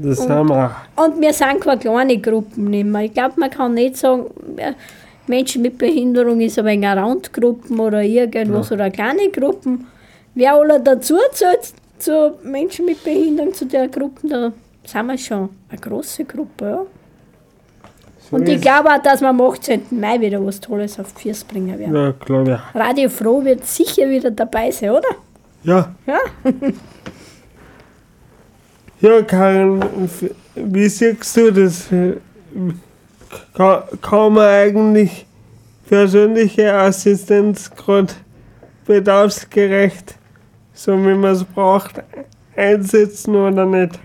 Das Und- haben wir auch. Und wir sind keine kleine Gruppen nicht mehr. Ich glaube, man kann nicht sagen, Menschen mit Behinderung ist aber eine Randgruppen oder irgendwas oder kleine Gruppen. Wer alle dazu zählt, zu Menschen mit Behinderung, zu der Gruppe, da sind wir schon eine große Gruppe. Ja. So Und ich glaube auch, dass wir am 18. Mai wieder was Tolles auf die Füße bringen werden. Ja, glaube ich. Radio Froh wird sicher wieder dabei sein, oder? Ja. Ja. Ja, Karin, wie siehst du das? Kann, kann man eigentlich persönliche Assistenz gerade bedarfsgerecht, so wie man es braucht, einsetzen oder nicht?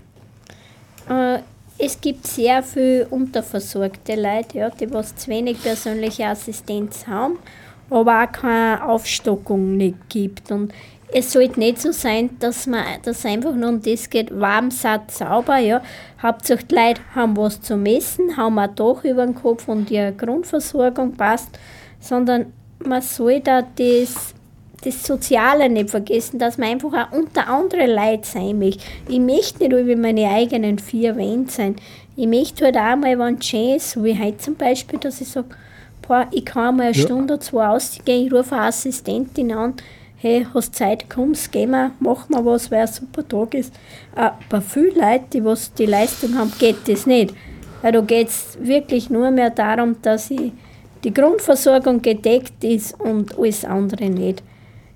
Äh, es gibt sehr viele unterversorgte Leute, ja, die was zu wenig persönliche Assistenz haben, aber auch keine Aufstockung nicht gibt. Und es sollte nicht so sein, dass man dass einfach nur um das geht, warm, satt, sauber. Ja. Hauptsache die Leute haben was zu messen, haben ein Dach über dem Kopf und ihre Grundversorgung passt, sondern man soll da das das Soziale nicht vergessen, dass man einfach auch unter andere Leute sein möchte. Ich möchte nicht über meine eigenen vier Wände sein. Ich möchte halt auch mal, wenn es schön ist, so wie heute zum Beispiel, dass ich sage, boah, ich kann mal eine Ja. Stunde oder zwei ausgehen, ich rufe eine Assistentin an, hey, hast Zeit, kommst, gehen wir, machen wir was, weil ein super Tag ist. Äh, bei vielen Leuten, die was die Leistung haben, geht das nicht. Weil da geht es wirklich nur mehr darum, dass die Grundversorgung gedeckt ist und alles andere nicht.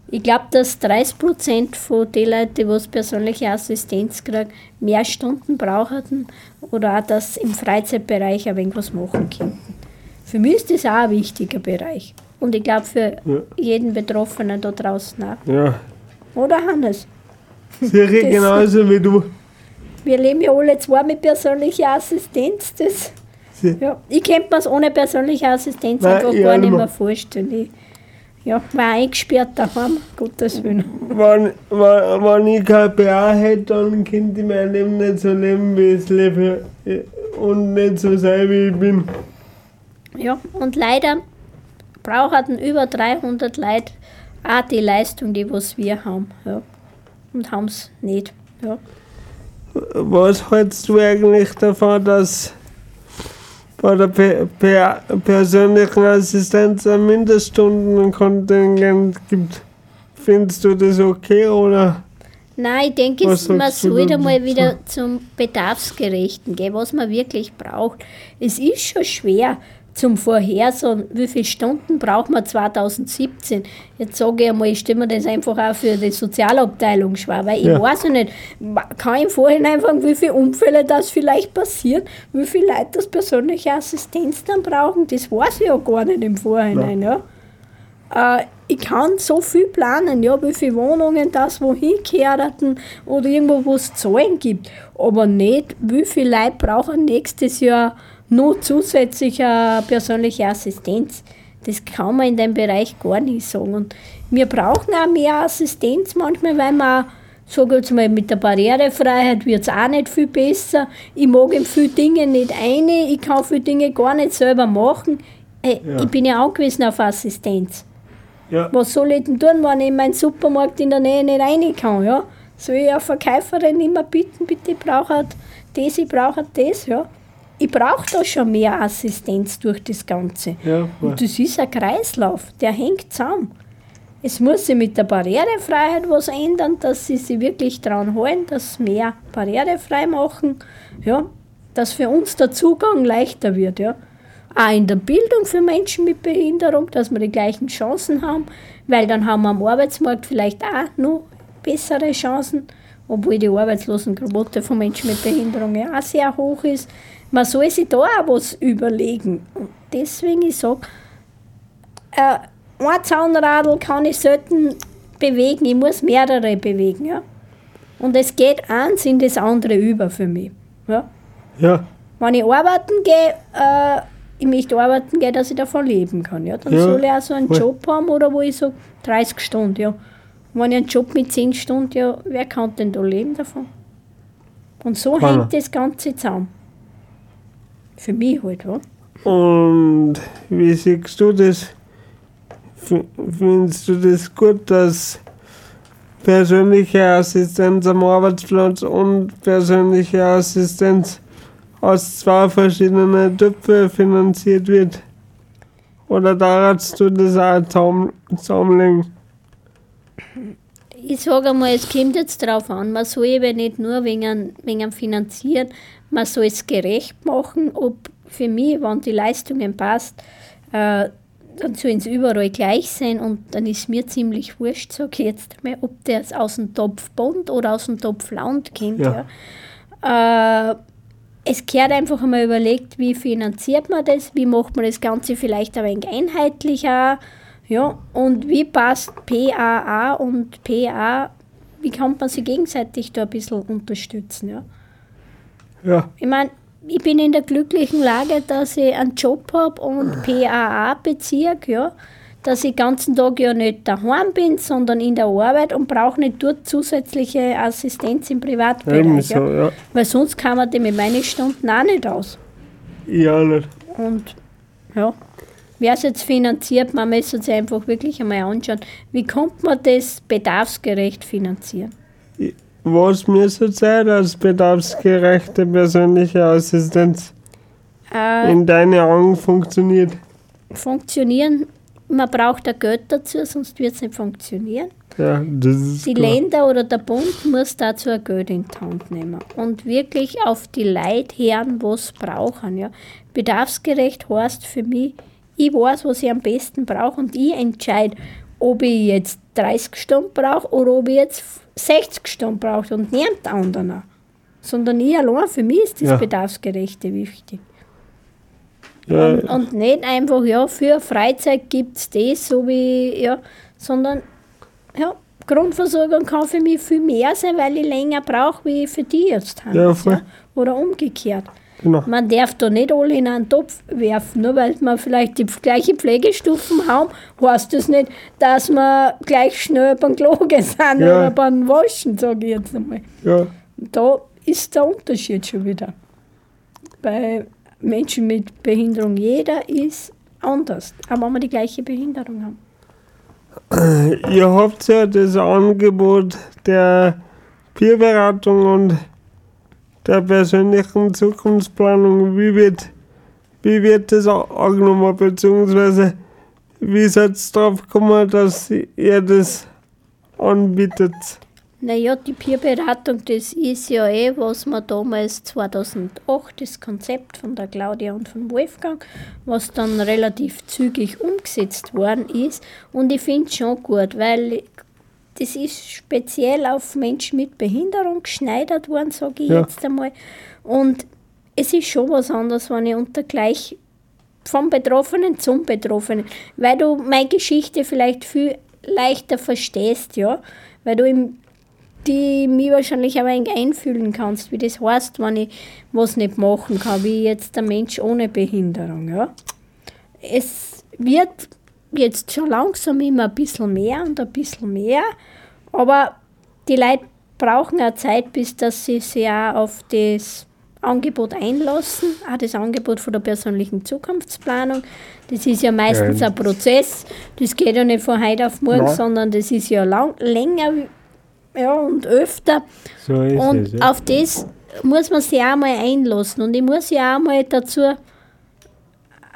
Ich glaube, dass 30 Prozent von den Leuten, die was persönliche Assistenz kriegen, mehr Stunden brauchen oder auch, dass sie im Freizeitbereich ein wenig was machen könnten. Für mich ist das auch ein wichtiger Bereich. Und ich glaube, für Ja. jeden Betroffenen da draußen auch. Ja, Oder Hannes? Das- genauso wie du. Wir leben ja alle zwei mit persönlicher Assistenz. Das, Sie- ja, ich könnte mir es ohne persönliche Assistenz Nein, einfach gar nicht mehr vorstellen. Ich, ja, war eingesperrt daheim, Gottes Willen. Wenn, wenn, wenn ich kein BA hätte, dann könnte ich mein Leben nicht so leben, wie ich es lebe. Und nicht so sein, wie ich bin. Ja, und leider brauchen über 300 Leute auch die Leistung, die was wir haben. Ja. Und haben es nicht. Ja. Was hältst du eigentlich davon, dass bei der Pe per persönlichen Assistenz ein Mindeststundenkontingent gibt? Findest du das okay oder? Nein, ich denke, Was man sollte mal wieder zum Bedarfsgerechten gehen, was man wirklich braucht. Es ist schon schwer zum Vorhersagen, wie viele Stunden braucht man 2017. Jetzt sage ich einmal, ich stelle mir das einfach auch für die Sozialabteilung schwer, weil ich Ja. weiß ja nicht, kann ich im Vorhinein sagen, wie viele Unfälle das vielleicht passieren, wie viele Leute das persönliche Assistenz dann brauchen, das weiß ich ja gar nicht im Vorhinein. Ja. Äh, ich kann so viel planen, ja, wie viele Wohnungen das wohin gehören oder irgendwo, wo es Zahlen gibt. Aber nicht, wie viele Leute brauchen nächstes Jahr nur zusätzlich eine persönliche Assistenz. Das kann man in dem Bereich gar nicht sagen. Und wir brauchen auch mehr Assistenz manchmal, weil man, sage jetzt mal, mit der Barrierefreiheit wird es auch nicht viel besser. Ich mag in viele Dinge nicht ein, ich kann viele Dinge gar nicht selber machen. Äh, Ja. Ich bin ja angewiesen auf Assistenz. Ja. Was soll ich denn tun, wenn ich in meinen Supermarkt in der Nähe nicht rein kann? Ja? Soll ich eine Verkäuferin immer bitten, bitte ich brauche das, ich brauche das? Ja? Ich brauche da schon mehr Assistenz durch das Ganze. Ja, Und das ist ein Kreislauf, der hängt zusammen. Es muss sich mit der Barrierefreiheit was ändern, dass sie sich wirklich daran halten, dass sie mehr barrierefrei machen, ja, dass für uns der Zugang leichter wird. Ja. Auch in der Bildung für Menschen mit Behinderung, dass wir die gleichen Chancen haben, weil dann haben wir am Arbeitsmarkt vielleicht auch noch bessere Chancen, obwohl die Arbeitslosenquote von Menschen mit Behinderung ja auch sehr hoch ist. Man soll sich da auch was überlegen. Und deswegen, ich sage, äh, ein Zaunradl kann ich selten bewegen, ich muss mehrere bewegen. Ja? Und es geht eins in das andere über für mich. Ja? Ja, Wenn ich arbeiten gehe, äh, ich möchte arbeiten gehen, dass ich davon leben kann. Ja? Dann Ja, soll ich auch so einen. Job haben, oder wo ich so 30 Stunden. Ja. Wenn ich einen Job mit 10 Stunden, ja, wer kann denn da leben davon? Und so Keiner. hängt das Ganze zusammen. Für mich halt, ja. Und wie siehst du das? Findest du das gut, dass persönliche Assistenz am Arbeitsplatz und persönliche Assistenz aus zwei verschiedenen Töpfen finanziert wird? Oder darfst du das auch zusammen- zusammenlegen? Ich sage einmal, es kommt jetzt darauf an, man soll eben nicht nur wegen, wegen Finanzieren, man soll es gerecht machen, ob für mich, wenn die Leistungen passt, äh, dann sollen sie überall gleich sein und dann ist mir ziemlich wurscht, sage ich jetzt mal, ob der aus dem Topf Bund oder aus dem Topf Land kommt. Ja. Ja. Äh, es gehört einfach einmal überlegt, wie finanziert man das, wie macht man das Ganze vielleicht ein wenig einheitlicher, ja, und wie passt PAA und PA, wie kann man sich gegenseitig da ein bisschen unterstützen, ja. Ja, Ich meine, ich bin in der glücklichen Lage, dass ich einen Job habe und PAA-Bezirk, ja, dass ich den ganzen Tag ja nicht daheim bin, sondern in der Arbeit und brauche nicht dort zusätzliche Assistenz im Privatbereich. ebenso, ja. ja. Weil sonst kann man die mit meinen Stunden auch nicht aus. Auch nicht. Und ja, wer es jetzt finanziert, man müsste sich einfach wirklich einmal anschauen, wie kommt man das bedarfsgerecht finanzieren. Was müsste sein als bedarfsgerechte persönliche Assistenz Äh, in deinen Augen funktioniert? funktionieren, man braucht da Geld dazu, sonst wird es nicht funktionieren. Ja, Die klar. Länder oder der Bund muss dazu ein Geld in die Hand nehmen und wirklich auf die Leute hören, was sie brauchen. Ja. Bedarfsgerecht heißt für mich, ich weiß, was ich am besten brauche und ich entscheide, ob ich jetzt 30 Stunden brauche oder ob ich jetzt 60 Stunden brauche und nicht der andere. Sondern ich allein, für mich ist das Ja. Bedarfsgerechte wichtig. Ja, Und, und nicht einfach, ja, für Freizeit gibt es das, so wie, ja, sondern, ja, Grundversorgung kann für mich viel mehr sein, weil ich länger brauche, wie für die jetzt haben. Ja, voll. Oder umgekehrt. Genau. Man darf da nicht alle in einen Topf werfen, nur weil wir vielleicht die gleiche Pflegestufen haben, heißt das nicht, dass wir gleich schnell beim Klogen sind Ja. oder beim Waschen, sage ich jetzt einmal. Ja, Da ist der Unterschied schon wieder. Bei Menschen mit Behinderung, jeder ist anders, auch wenn wir die gleiche Behinderung haben. ihr habt ja das Angebot der Peerberatung und der persönlichen Zukunftsplanung. Wie wird, wie wird das angenommen, beziehungsweise wie seid ihr drauf gekommen, dass ihr das anbietet? Naja, die Peerberatung, das ist ja eh, was wir damals 2008, das Konzept von der Claudia und von Wolfgang, was dann relativ zügig umgesetzt worden ist. Und ich finde es schon gut, weil das ist speziell auf Menschen mit Behinderung geschneidert worden, sage ich Ja. jetzt einmal. Und es ist schon was anderes, wenn ich unter gleich vom Betroffenen zum Betroffenen, weil du meine Geschichte vielleicht viel leichter verstehst, ja, weil du im die mich wahrscheinlich aber ein einfühlen kannst, wie das heißt, wenn ich was nicht machen kann, wie jetzt der Mensch ohne Behinderung. Ja. Es wird jetzt schon langsam immer ein bisschen mehr und ein bisschen mehr, aber die Leute brauchen auch Zeit, bis dass sie sich auch auf das Angebot einlassen, auch das Angebot von der persönlichen Zukunftsplanung. Das ist ja meistens Ja. ein Prozess, das geht ja nicht von heute auf morgen, Nein. sondern das ist ja lang, länger ja, und öfter. So ist Und es. Ja. auf das muss man sich auch mal einlassen. Und ich muss ja auch mal dazu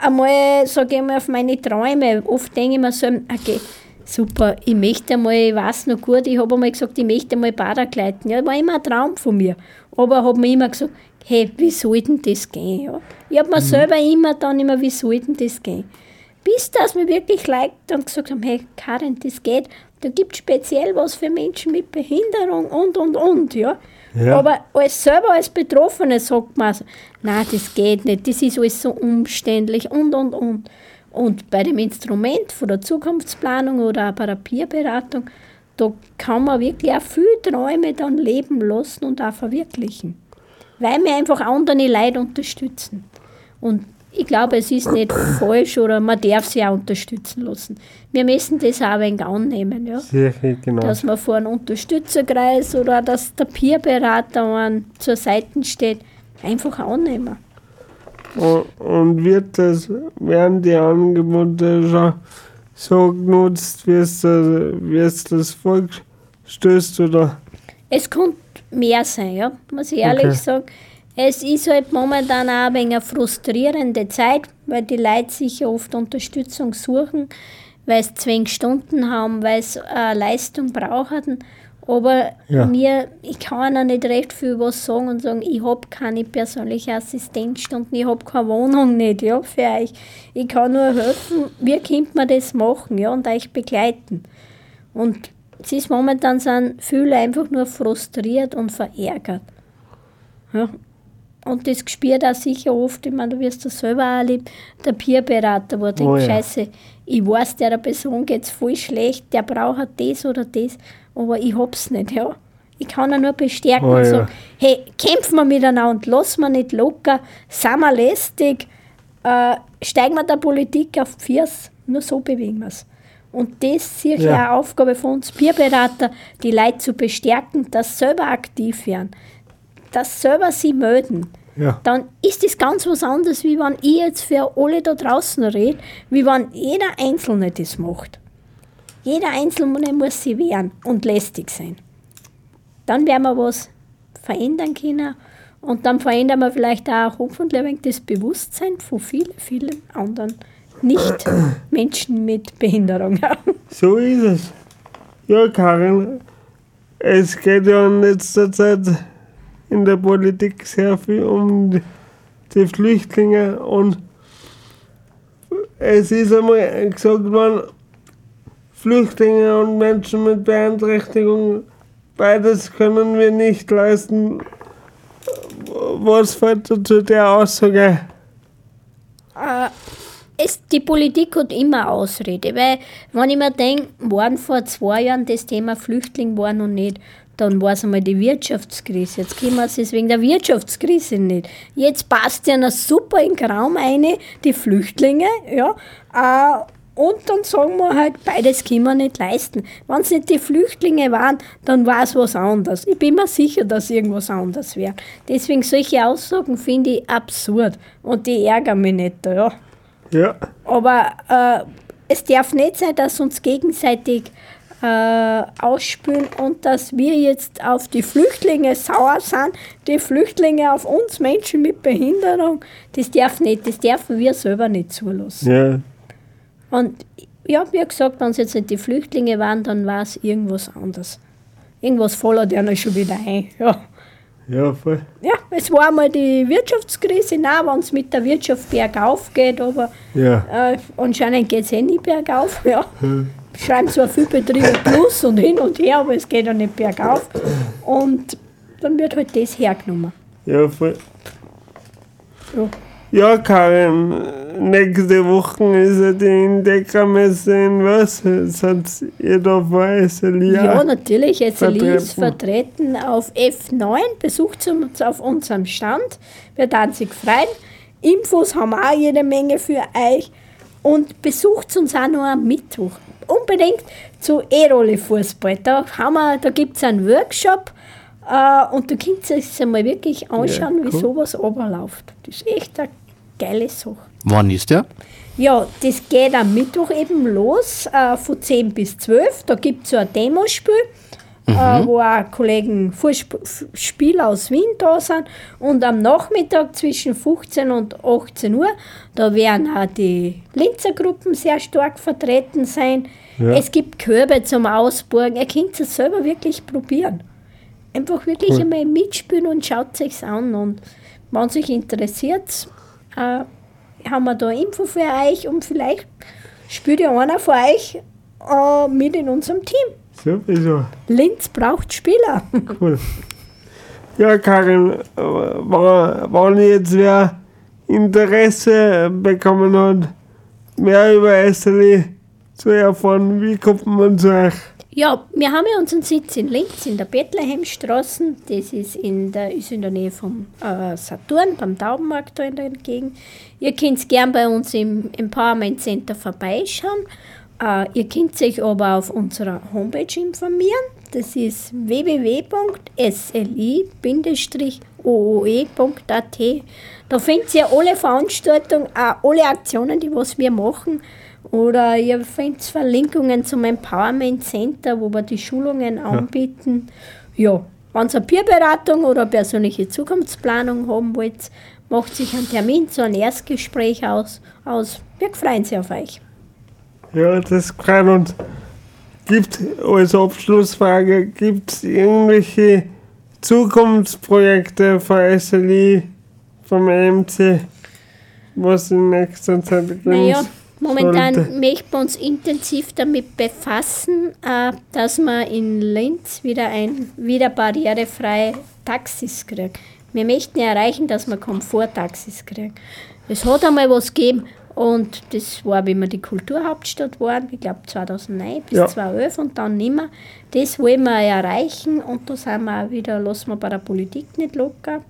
einmal, sage ich mal, auf meine Träume. Oft denke ich mir so, okay, super, ich möchte einmal, ich weiß noch gut, ich habe einmal gesagt, ich möchte einmal Paragleiten. Ja, das war immer ein Traum von mir. Aber habe mir immer gesagt, hey, wie soll denn das gehen? Ja? Ich habe mir selber immer dann immer, wie soll denn das gehen? Bis das mir wirklich Leute dann gesagt haben, hey Karin, das geht. Da gibt es speziell was für Menschen mit Behinderung und, und, und, ja. Ja. Aber als selber als Betroffene sagt man so, nein, das geht nicht, das ist alles so umständlich und, und, und. Und bei dem Instrument von der Zukunftsplanung oder auch bei der Peerberatung, da kann man wirklich auch viele Träume dann leben lassen und auch verwirklichen. Weil wir einfach andere Leute unterstützen. Und ich glaube, es ist nicht falsch oder man darf sie auch unterstützen lassen. Wir müssen das auch ein wenig annehmen. Ja? Genau. dass man vor einem Unterstützerkreis oder dass der Peerberater einen zur Seite steht, einfach annehmen. Und, und wird das, werden die Angebote schon so genutzt, wie es das, wie es das vorstößt, oder? Es könnte mehr sein, ja, muss ich ehrlich Okay. sagen. Es ist halt momentan auch ein wenig eine frustrierende Zeit, weil die Leute sich ja oft Unterstützung suchen, weil sie zwölf Stunden haben, weil sie eine Leistung brauchen. Aber Ja. mir, ich kann auch nicht recht viel was sagen und sagen, ich habe keine persönliche Assistenzstunden, ich habe keine Wohnung nicht ja, für euch. Ich kann nur helfen, wie könnt man das machen ja, und euch begleiten. Und es ist momentan sind viele einfach nur frustriert und verärgert. Ja. Und das spürt auch sicher oft, ich meine, du wirst das selber auch erleben, der Peerberater, wo denkt, Oh ja. scheiße, ich weiß, der Person geht es voll schlecht, der braucht das oder das, aber ich hab's nicht, ja. Ich kann ihn nur bestärken Oh und ja. sagen, hey, kämpfen wir miteinander, lassen wir nicht locker, sind wir lästig, äh, steigen wir der Politik auf die Füße, nur so bewegen wir es. Und das sehe ich Ja. ja. eine Aufgabe von uns Peerberater, die Leute zu bestärken, dass sie selber aktiv werden, dass sie selber sie melden. Ja. Dann ist das ganz was anderes, wie wenn ich jetzt für alle da draußen rede, wie wenn jeder Einzelne das macht. Jeder Einzelne muss sich wehren und lästig sein. Dann werden wir was verändern können und dann verändern wir vielleicht auch hoffentlich das Bewusstsein von vielen, vielen anderen Nicht-Menschen mit Behinderung. So ist es. Ja, Karin, es geht ja in letzter Zeit in der Politik sehr viel um die, Flüchtlinge und es ist einmal gesagt worden, Flüchtlinge und Menschen mit Beeinträchtigung, beides können wir nicht leisten. Was fällt dir zu der Aussage? Äh, es, die Politik hat immer Ausrede, weil wenn ich mir denke, waren vor zwei Jahren das Thema Flüchtling war noch nicht, dann war es einmal die Wirtschaftskrise. Jetzt können wir es wegen der Wirtschaftskrise nicht. Jetzt passt ja noch super in den Raum eine, die Flüchtlinge, ja, äh, und dann sagen wir halt, beides können wir nicht leisten. Wenn es nicht die Flüchtlinge waren, dann war es was anderes. Ich bin mir sicher, dass irgendwas anderes wäre. Deswegen solche Aussagen finde ich absurd und die ärgern mich nicht. Ja. Ja, Aber äh, es darf nicht sein, dass uns gegenseitig äh, ausspülen und dass wir jetzt auf die Flüchtlinge sauer sind, die Flüchtlinge auf uns Menschen mit Behinderung. Das darf nicht, das dürfen wir selber nicht zulassen. ja, Und ja, wie gesagt, wenn es jetzt nicht die Flüchtlinge waren, dann war es irgendwas anderes. Irgendwas ja noch schon wieder ein. Ja. ja, voll. ja, es war einmal die Wirtschaftskrise, nein, wenn es mit der Wirtschaft bergauf geht, aber Ja. äh, anscheinend geht es eh nicht bergauf. Ja. Schreiben zwar viele Betriebe Plus und hin und her, aber es geht ja nicht bergauf. Und dann wird halt das hergenommen. Ja, voll. Ja. Ja, Karin, nächste Woche ist ja die Entdeckermesse in was? Seid ihr da bei Eselia? Ja, natürlich. SLI ist vertreten. vertreten auf F9. Besucht uns auf unserem Stand. Wir dann sich freuen. Infos haben wir auch jede Menge für euch. Und besucht uns auch noch am Mittwoch. Unbedingt zu E-Rolle-Fußball. Da, haben wir- da gibt es einen Workshop. Äh, und du kannst es einmal wirklich anschauen, Ja, wie cool. sowas runterläuft. Das ist echt eine geile Sache. Wann ist der? Ja, das geht am Mittwoch eben los, äh, von 10 bis 12. Da gibt es so ein Demospiel, äh, wo auch Kollegen Fußsp- F- Spieler aus Wien da sind. Und am Nachmittag zwischen 15 und 18 Uhr, da werden auch die Linzer Gruppen sehr stark vertreten sein. Ja. Es gibt Körbe zum Ausborgen. Ihr könnt es selber wirklich probieren. Einfach wirklich Cool. einmal mitspielen und schaut es an. Und wenn es euch interessiert, äh, haben wir da Info für euch und vielleicht spielt ja einer von euch äh, mit in unserem Team. Sowieso. Linz braucht Spieler. Cool. Ja, Karin, wenn jetzt wer Interesse bekommen hat, mehr über Eseli zu erfahren, wie kommt man zu euch? Ja, wir haben ja unseren Sitz in Linz, in der Bethlehemstraße. Das ist in der, ist in der Nähe vom äh, Saturn, beim Taubenmarkt da in der Gegend. Ihr könnt gern bei uns im Empowerment Center vorbeischauen. Äh, ihr könnt euch aber auf unserer Homepage informieren. Das ist www.sli-ooe.at. Da findet ihr alle Veranstaltungen, auch alle Aktionen, die was wir machen. Oder ihr findet Verlinkungen zum Empowerment Center, wo wir die Schulungen anbieten. Ja, wenn ihr Peerberatung oder persönliche Zukunftsplanung haben wollt, macht sich ein Termin zu einem Erstgespräch aus. aus. Wir freuen uns auf euch. Ja, das freut uns. Gibt als Abschlussfrage, gibt es irgendwelche Zukunftsprojekte von SLI, vom EMC, was in nächster Zeit geben Naja, momentan sollte? möchten wir uns intensiv damit befassen, äh, dass wir in Linz wieder, ein, wieder barrierefreie Taxis kriegen. Wir möchten erreichen, dass wir Komforttaxis kriegen. Es hat einmal was gegeben und das war, wie wir die Kulturhauptstadt waren, ich glaube 2009 bis Ja. 2011 und dann nicht mehr. Das wollen wir erreichen und da sind wir auch wieder, lassen wir bei der Politik nicht locker.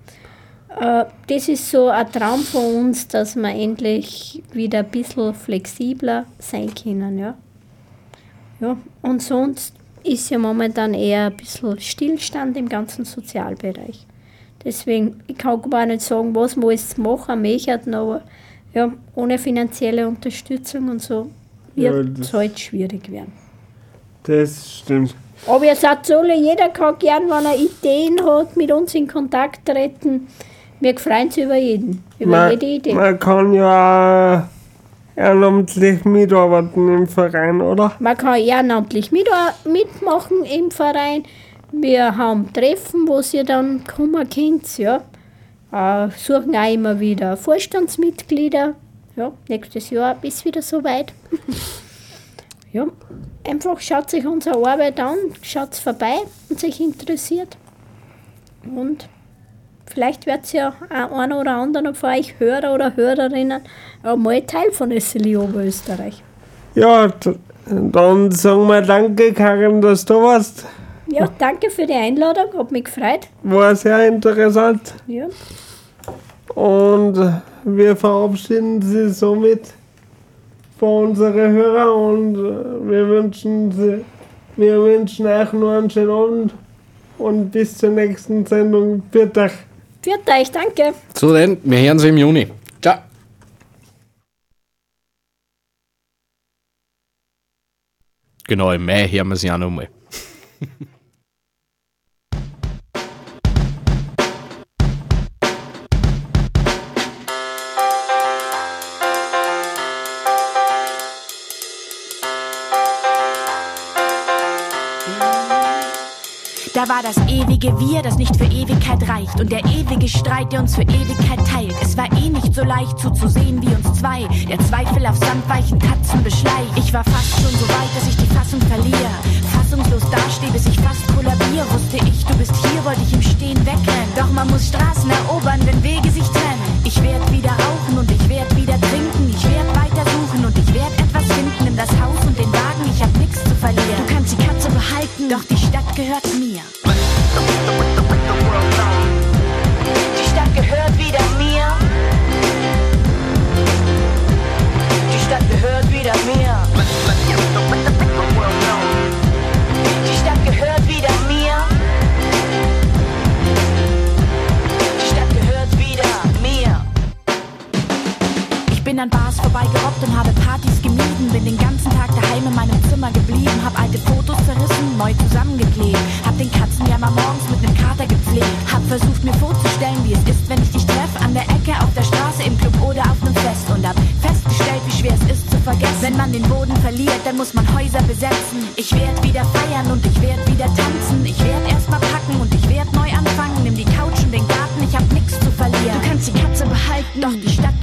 Äh, Das ist so ein Traum von uns, dass wir endlich wieder ein bisschen flexibler sein können. Ja. Ja, und sonst ist ja momentan eher ein bisschen Stillstand im ganzen Sozialbereich. Deswegen, ich kann gar nicht sagen, was wir alles machen möchten, aber ja, ohne finanzielle Unterstützung und so Ja, wird es halt schwierig werden. Das stimmt. Aber ihr seid alle, jeder kann gern, wenn er Ideen hat, mit uns in Kontakt treten. Wir freuen uns über jeden, über Man, jede Idee. man kann ja ehrenamtlich mitarbeiten im Verein, oder? Man kann ehrenamtlich mit, mitmachen im Verein. Wir haben Treffen, wo ihr dann kommen könnt. Ja. Äh, suchen auch immer wieder Vorstandsmitglieder. Ja, nächstes Jahr ist wieder soweit. ja, einfach schaut sich unsere Arbeit an, schaut vorbei und sich interessiert. Und vielleicht wird ja auch einer oder anderen von euch Hörer oder Hörerinnen auch mal Teil von SLI Oberösterreich. Ja, dann sagen wir danke, Karin, dass du warst. Ja, danke für die Einladung, hat mich gefreut. War sehr interessant. Ja. Und wir verabschieden Sie somit von unseren Hörern und wir wünschen, Sie, wir wünschen euch noch einen schönen Abend und bis zur nächsten Sendung. Bitte. Viert euch, danke. So denn, wir hören sie im Juni. Ciao. Genau, im Mai hören wir sie auch nochmal. das ewige Wir, das nicht für Ewigkeit reicht. Und der ewige Streit, der uns für Ewigkeit teilt. Es war eh nicht so leicht zuzusehen wie uns zwei. Der Zweifel auf sandweichen Katzen beschleicht. Ich war fast schon so weit, dass ich die Fassung verliere. Fassungslos dastehe, bis ich fast kollabiere. Wusste ich, du bist hier, wollte ich im Stehen wegrennen. Doch man muss Straßen erobern, wenn Wege sich trennen. Ich werd wieder rauchen und ich werd wieder trinken. Ich werd weiter suchen und ich werd etwas finden. Nimm das Haus und den Wagen, ich hab nichts zu verlieren. Du kannst die Katze behalten, doch die Stadt gehört mir. Und habe Partys gemieden. Bin den ganzen Tag daheim in meinem Zimmer geblieben. Hab alte Fotos zerrissen, neu zusammengeklebt. Hab den Katzenjammer morgens mit nem Kater gepflegt. Hab versucht mir vorzustellen, wie es ist, wenn ich dich treff. An der Ecke, auf der Straße, im Club oder auf nem Fest. Und hab festgestellt, wie schwer es ist zu vergessen. Wenn man den Boden verliert, dann muss man Häuser besetzen. Ich werd wieder feiern und ich werd wieder tanzen. Ich werd erst mal packen und ich werd neu anfangen. Nimm die Couch und den Garten, ich hab nix zu verlieren. Du kannst die Katze behalten, doch die Stadt